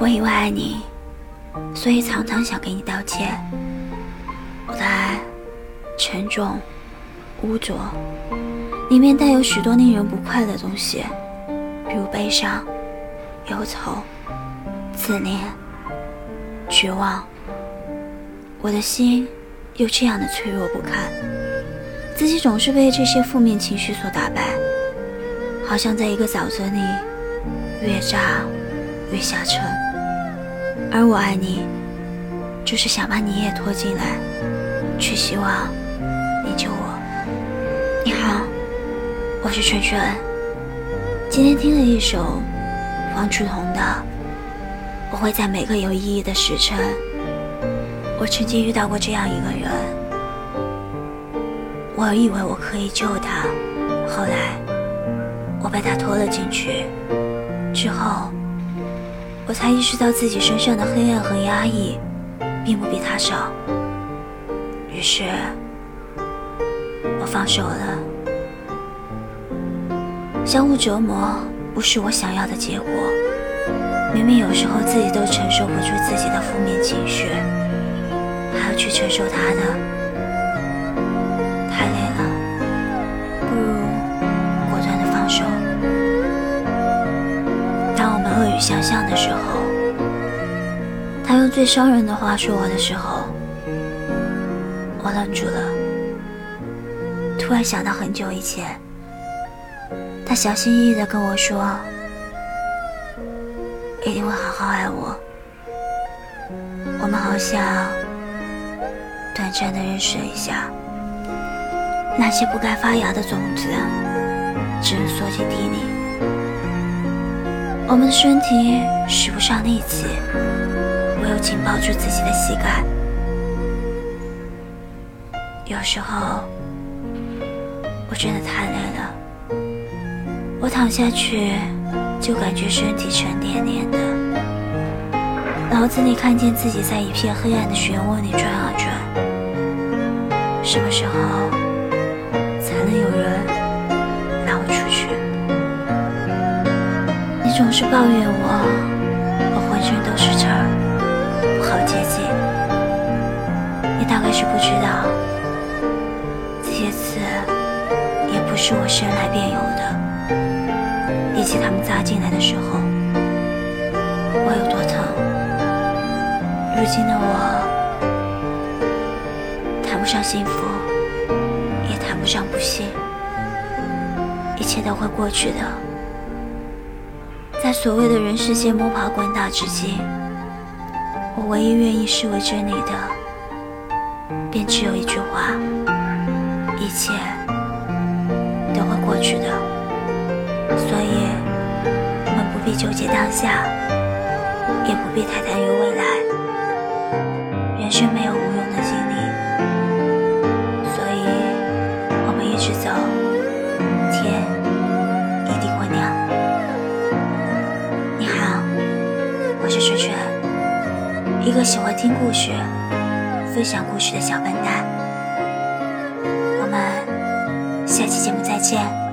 我因为爱你，所以常常想给你道歉。我的爱沉重、污浊，里面带有许多令人不快的东西，比如悲伤、忧愁、自恋、绝望。我的心又这样的脆弱不堪，自己总是被这些负面情绪所打败，好像在一个沼泽里越扎越下沉。而我爱你，就是想把你也拖进来，却希望你救我。你好，我是春春。今天听了一首方楚彤的《我会在每个有意义的时辰》。我曾经遇到过这样一个人，我以为我可以救他，后来我被他拖了进去，之后。我才意识到自己身上的黑暗和压抑，并不比他少。于是，我放手了。相互折磨不是我想要的结果。明明有时候自己都承受不住自己的负面情绪，还要去承受他的，想象的时候，他用最伤人的话说我的时候，我愣住了。突然想到很久以前，他小心翼翼的跟我说，一定会好好爱我。我们好像短暂的认识了一下，那些不该发芽的种子，只能缩进地里。我们的身体使不上力气，唯有紧抱住自己的膝盖。有时候，我真的太累了，我躺下去就感觉身体沉甸甸的，脑子里看见自己在一片黑暗的漩涡里转啊转。什么时候才能有人？抱怨我，我浑身都是刺儿，不好接近。你大概是不知道，这些刺也不是我生来便有的。比起他们扎进来的时候，我有多疼。如今的我，谈不上幸福，也谈不上不幸，一切都会过去的。在所谓的人世间摸爬滚打之际，我唯一愿意视为真理的，便只有一句话：一切都会过去的。所以，我们不必纠结当下，也不必太担忧未来。人生没有个喜欢听故事、分享故事的小笨蛋。我们下期节目再见。